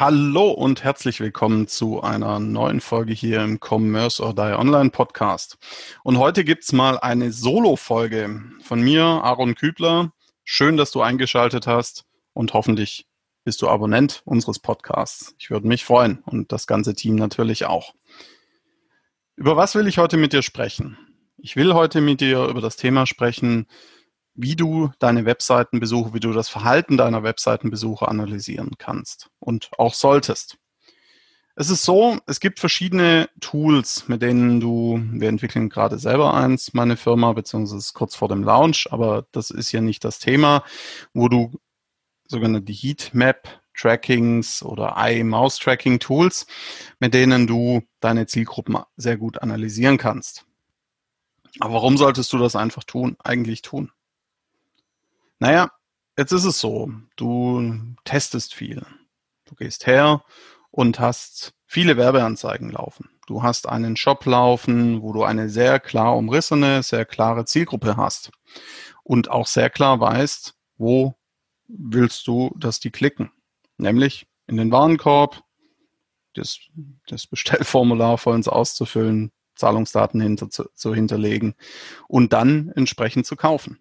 Hallo und herzlich willkommen zu einer neuen Folge hier im Commerce or Die Online Podcast. Und heute gibt's mal eine Solo-Folge von mir, Aaron Kübler. Schön, dass du eingeschaltet hast und hoffentlich bist du Abonnent unseres Podcasts. Ich würde mich freuen und das ganze Team natürlich auch. Über was will ich heute mit dir sprechen? Ich will heute mit dir über das Thema sprechen, wie du deine Webseitenbesuche, wie du das Verhalten deiner Webseitenbesuche analysieren kannst und auch solltest. Es ist so, es gibt verschiedene Tools, mit denen du, wir entwickeln gerade selber eins, meine Firma, beziehungsweise kurz vor dem Launch, aber das ist ja nicht das Thema, wo du sogenannte Heatmap Trackings oder Eye-Mouse-Tracking Tools, mit denen du deine Zielgruppen sehr gut analysieren kannst. Aber warum solltest du das einfach tun, eigentlich tun? Naja, jetzt ist es so, du testest viel. Du gehst her und hast viele Werbeanzeigen laufen. Du hast einen Shop laufen, wo du eine sehr klar umrissene, sehr klare Zielgruppe hast und auch sehr klar weißt, wo willst du, dass die klicken. Nämlich in den Warenkorb, das, das Bestellformular vollends auszufüllen, Zahlungsdaten hinter, zu, zu hinterlegen und dann entsprechend zu kaufen.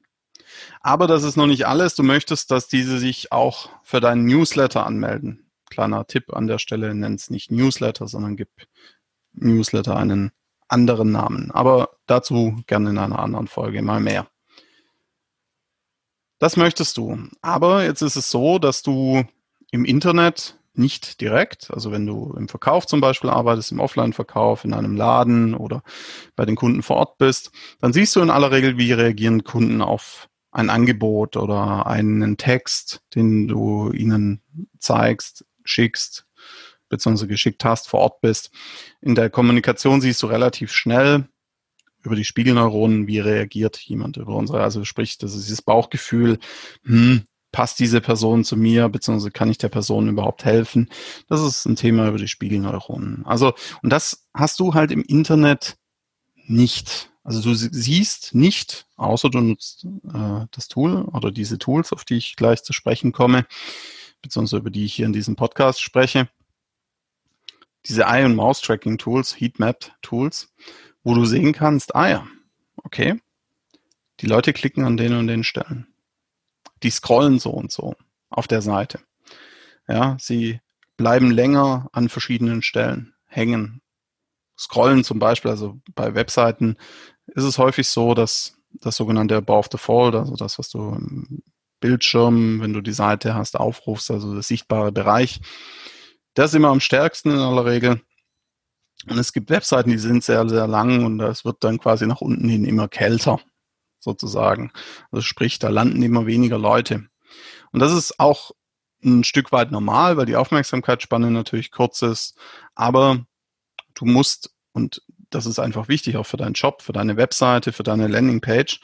Aber das ist noch nicht alles. Du möchtest, dass diese sich auch für deinen Newsletter anmelden. Kleiner Tipp an der Stelle, nenn es nicht Newsletter, sondern gib Newsletter einen anderen Namen. Aber dazu gerne in einer anderen Folge mal mehr. Das möchtest du. Aber jetzt ist es so, dass du im Internet nicht direkt, also wenn du im Verkauf zum Beispiel arbeitest, im Offline-Verkauf, in einem Laden oder bei den Kunden vor Ort bist, dann siehst du in aller Regel, wie reagieren Kunden auf ein Angebot oder einen Text, den du ihnen zeigst, schickst, beziehungsweise geschickt hast, vor Ort bist. In der Kommunikation siehst du relativ schnell über die Spiegelneuronen, wie reagiert jemand über unsere, also sprich, das ist dieses Bauchgefühl, hm, passt diese Person zu mir, beziehungsweise kann ich der Person überhaupt helfen? Das ist ein Thema über die Spiegelneuronen. Also, und das hast du halt im Internet nicht. Also du siehst nicht, außer du nutzt äh, das Tool oder diese Tools, auf die ich gleich zu sprechen komme, beziehungsweise über die ich hier in diesem Podcast spreche, diese Eye- und Mouse-Tracking-Tools, Heatmap-Tools, wo du sehen kannst, ah ja, okay, die Leute klicken an den und den Stellen. Die scrollen so und so auf der Seite. Ja, sie bleiben länger an verschiedenen Stellen hängen. Scrollen zum Beispiel, also bei Webseiten ist es häufig so, dass das sogenannte Above the Fold, also das, was du im Bildschirm, wenn du die Seite hast, aufrufst, also der sichtbare Bereich, das ist immer am stärksten in aller Regel. Und es gibt Webseiten, die sind sehr, sehr lang und das wird dann quasi nach unten hin immer kälter, sozusagen. Also sprich, da landen immer weniger Leute. Und das ist auch ein Stück weit normal, weil die Aufmerksamkeitsspanne natürlich kurz ist. Aber du musst, und das ist einfach wichtig, auch für deinen Job, für deine Webseite, für deine Landingpage,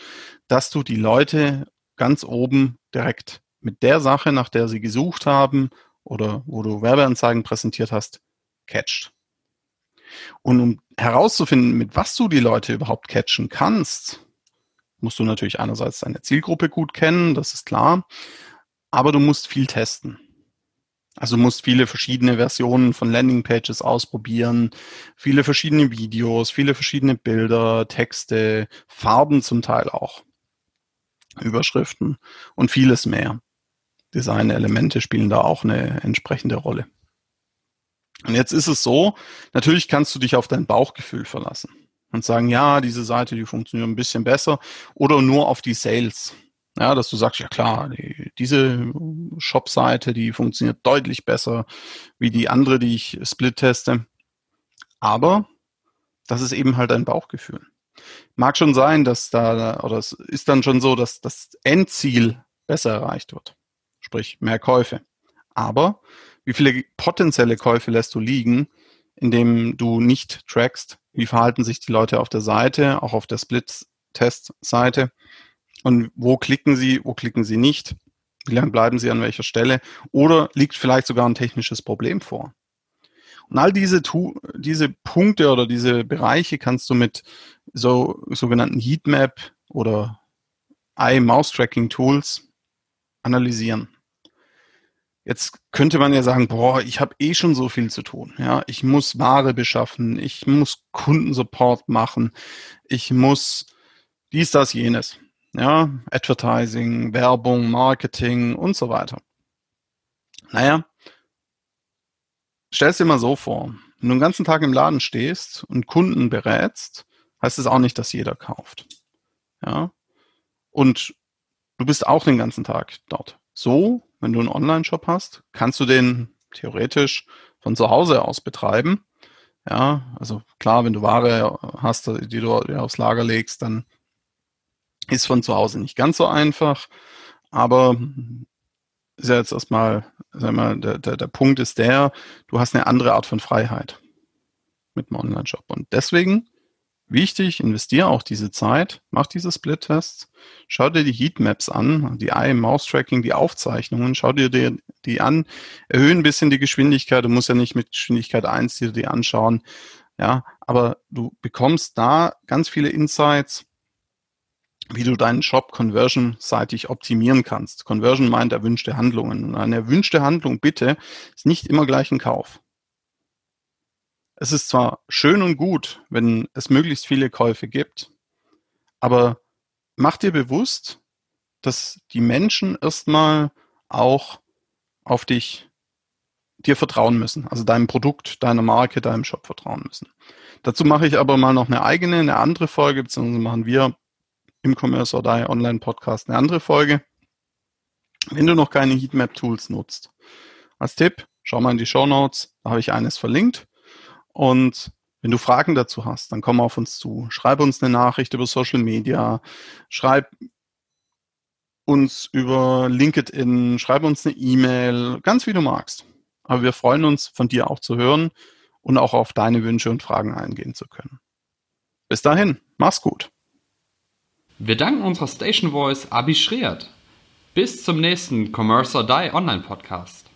dass du die Leute ganz oben direkt mit der Sache, nach der sie gesucht haben oder wo du Werbeanzeigen präsentiert hast, catcht. Und um herauszufinden, mit was du die Leute überhaupt catchen kannst, musst du natürlich einerseits deine Zielgruppe gut kennen, das ist klar, aber du musst viel testen. Also musst viele verschiedene Versionen von Landingpages ausprobieren, viele verschiedene Videos, viele verschiedene Bilder, Texte, Farben zum Teil auch, Überschriften und vieles mehr. Designelemente spielen da auch eine entsprechende Rolle. Und jetzt ist es so, natürlich kannst du dich auf dein Bauchgefühl verlassen und sagen, ja, diese Seite, die funktioniert ein bisschen besser oder nur auf die Sales. Ja, dass du sagst, ja klar, die, diese Shop-Seite, die funktioniert deutlich besser wie die andere, die ich split teste. Aber das ist eben halt ein Bauchgefühl. Mag schon sein, dass da, oder es ist dann schon so, dass das Endziel besser erreicht wird. Sprich, mehr Käufe. Aber wie viele potenzielle Käufe lässt du liegen, indem du nicht trackst, wie verhalten sich die Leute auf der Seite, auch auf der Split-Test-Seite und wo klicken sie, wo klicken sie nicht, wie lange bleiben sie an welcher Stelle oder liegt vielleicht sogar ein technisches Problem vor. Und all diese, diese Punkte oder diese Bereiche kannst du mit so sogenannten Heatmap oder Eye-Mouse-Tracking-Tools analysieren. Jetzt könnte man ja sagen, boah, ich habe eh schon so viel zu tun. Ja, ich muss Ware beschaffen, ich muss Kundensupport machen, ich muss dies, das, jenes. Ja, Advertising, Werbung, Marketing und so weiter. Naja, stell's dir mal so vor. Wenn du den ganzen Tag im Laden stehst und Kunden berätst, heißt es auch nicht, dass jeder kauft. Ja. Und du bist auch den ganzen Tag dort. So wenn du einen Online-Shop hast, kannst du den theoretisch von zu Hause aus betreiben. Ja, also klar, wenn du Ware hast, die du aufs Lager legst, dann ist von zu Hause nicht ganz so einfach. Aber ist ja jetzt erstmal, sag mal, der, der, der Punkt ist der, du hast eine andere Art von Freiheit mit dem Online-Shop. Und deswegen Wichtig, investiere auch diese Zeit, mach diese Split-Tests, schau dir die Heatmaps an, die Eye-Mouse-Tracking, die Aufzeichnungen, schau dir die, die an, erhöhe ein bisschen die Geschwindigkeit, du musst ja nicht mit Geschwindigkeit 1 dir die anschauen, ja, aber du bekommst da ganz viele Insights, wie du deinen Shop conversion-seitig optimieren kannst. Conversion meint erwünschte Handlungen. Eine erwünschte Handlung, bitte, ist nicht immer gleich ein Kauf es ist zwar schön und gut, wenn es möglichst viele Käufe gibt, aber mach dir bewusst, dass die Menschen erstmal auch auf dich, dir vertrauen müssen, also deinem Produkt, deiner Marke, deinem Shop vertrauen müssen. Dazu mache ich aber mal noch eine eigene, eine andere Folge, beziehungsweise machen wir im Commerce or Die Online Podcast eine andere Folge. Wenn du noch keine Heatmap Tools nutzt. Als Tipp, schau mal in die Show Notes, da habe ich eines verlinkt. Und wenn du Fragen dazu hast, dann komm auf uns zu. Schreib uns eine Nachricht über Social Media, schreib uns über LinkedIn, schreib uns eine E-Mail, ganz wie du magst. Aber wir freuen uns, von dir auch zu hören und auch auf deine Wünsche und Fragen eingehen zu können. Bis dahin, mach's gut. Wir danken unserer Station Voice Abi Schreert. Bis zum nächsten Commerce or Die Online Podcast.